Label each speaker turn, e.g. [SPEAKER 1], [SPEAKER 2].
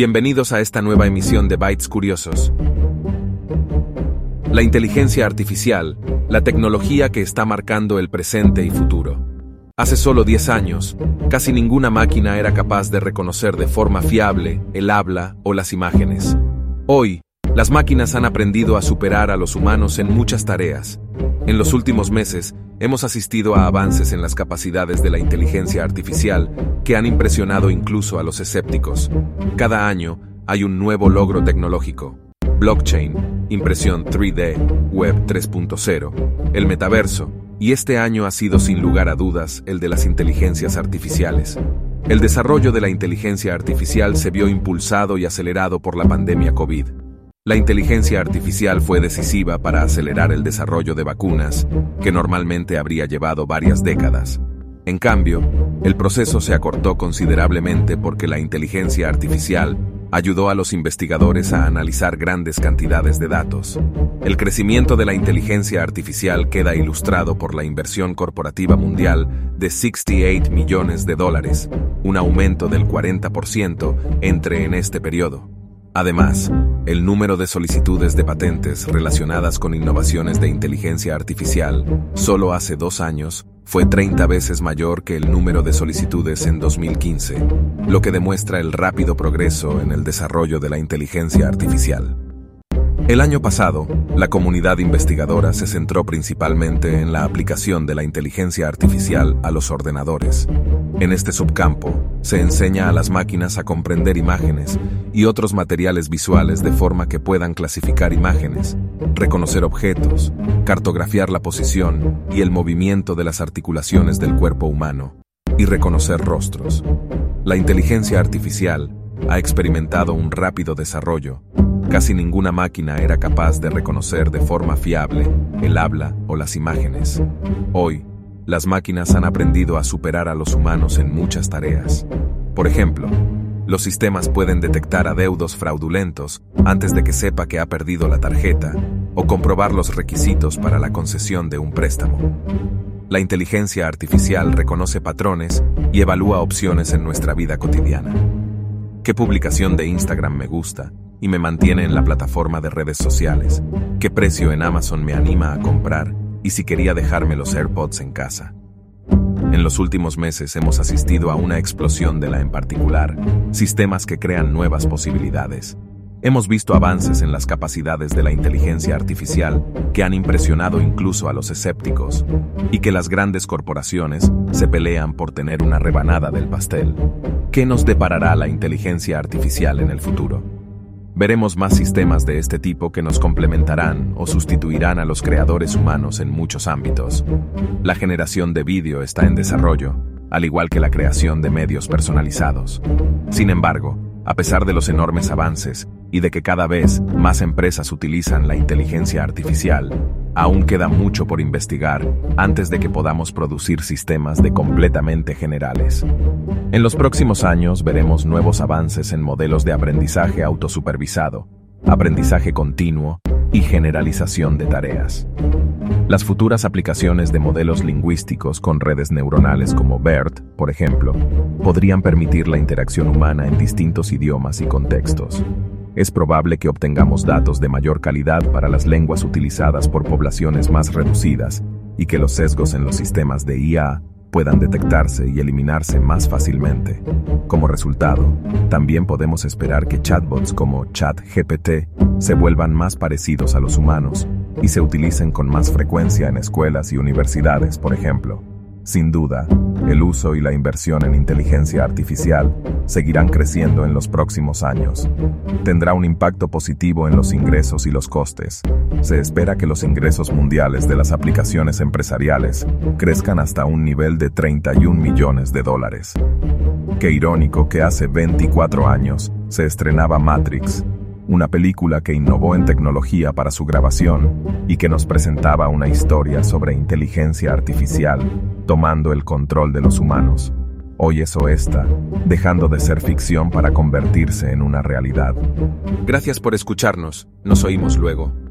[SPEAKER 1] Bienvenidos a esta nueva emisión de Bytes Curiosos. La inteligencia artificial, la tecnología que está marcando el presente y futuro. Hace solo 10 años, casi ninguna máquina era capaz de reconocer de forma fiable el habla o las imágenes. Hoy, las máquinas han aprendido a superar a los humanos en muchas tareas. En los últimos meses, hemos asistido a avances en las capacidades de la inteligencia artificial que han impresionado incluso a los escépticos. Cada año hay un nuevo logro tecnológico. Blockchain, impresión 3D, Web 3.0, el metaverso, y este año ha sido sin lugar a dudas el de las inteligencias artificiales. El desarrollo de la inteligencia artificial se vio impulsado y acelerado por la pandemia COVID. La inteligencia artificial fue decisiva para acelerar el desarrollo de vacunas, que normalmente habría llevado varias décadas. En cambio, el proceso se acortó considerablemente porque la inteligencia artificial ayudó a los investigadores a analizar grandes cantidades de datos. El crecimiento de la inteligencia artificial queda ilustrado por la inversión corporativa mundial de 68 millones de dólares, un aumento del 40% entre en este periodo. Además, el número de solicitudes de patentes relacionadas con innovaciones de inteligencia artificial solo hace dos años fue 30 veces mayor que el número de solicitudes en 2015, lo que demuestra el rápido progreso en el desarrollo de la inteligencia artificial. El año pasado, la comunidad investigadora se centró principalmente en la aplicación de la inteligencia artificial a los ordenadores. En este subcampo, se enseña a las máquinas a comprender imágenes y otros materiales visuales de forma que puedan clasificar imágenes, reconocer objetos, cartografiar la posición y el movimiento de las articulaciones del cuerpo humano, y reconocer rostros. La inteligencia artificial ha experimentado un rápido desarrollo, Casi ninguna máquina era capaz de reconocer de forma fiable el habla o las imágenes. Hoy, las máquinas han aprendido a superar a los humanos en muchas tareas. Por ejemplo, los sistemas pueden detectar adeudos fraudulentos antes de que sepa que ha perdido la tarjeta o comprobar los requisitos para la concesión de un préstamo. La inteligencia artificial reconoce patrones y evalúa opciones en nuestra vida cotidiana. ¿Qué publicación de Instagram me gusta? Y me mantiene en la plataforma de redes sociales, qué precio en Amazon me anima a comprar y si quería dejarme los AirPods en casa. En los últimos meses hemos asistido a una explosión de la en particular, sistemas que crean nuevas posibilidades. Hemos visto avances en las capacidades de la inteligencia artificial que han impresionado incluso a los escépticos, y que las grandes corporaciones se pelean por tener una rebanada del pastel. ¿Qué nos deparará la inteligencia artificial en el futuro? Veremos más sistemas de este tipo que nos complementarán o sustituirán a los creadores humanos en muchos ámbitos. La generación de vídeo está en desarrollo, al igual que la creación de medios personalizados. Sin embargo, a pesar de los enormes avances y de que cada vez más empresas utilizan la inteligencia artificial, aún queda mucho por investigar antes de que podamos producir sistemas de completamente generales. En los próximos años veremos nuevos avances en modelos de aprendizaje autosupervisado, aprendizaje continuo y generalización de tareas. Las futuras aplicaciones de modelos lingüísticos con redes neuronales como BERT, por ejemplo, podrían permitir la interacción humana en distintos idiomas y contextos. Es probable que obtengamos datos de mayor calidad para las lenguas utilizadas por poblaciones más reducidas y que los sesgos en los sistemas de IA puedan detectarse y eliminarse más fácilmente. Como resultado, también podemos esperar que chatbots como ChatGPT se vuelvan más parecidos a los humanos y se utilicen con más frecuencia en escuelas y universidades, por ejemplo. Sin duda, el uso y la inversión en inteligencia artificial seguirán creciendo en los próximos años. Tendrá un impacto positivo en los ingresos y los costes. Se espera que los ingresos mundiales de las aplicaciones empresariales crezcan hasta un nivel de 31 millones de dólares. Qué irónico que hace 24 años se estrenaba Matrix, una película que innovó en tecnología para su grabación y que nos presentaba una historia sobre inteligencia artificial tomando el control de los humanos. Hoy eso está, dejando de ser ficción para convertirse en una realidad.
[SPEAKER 2] Gracias por escucharnos, nos oímos luego.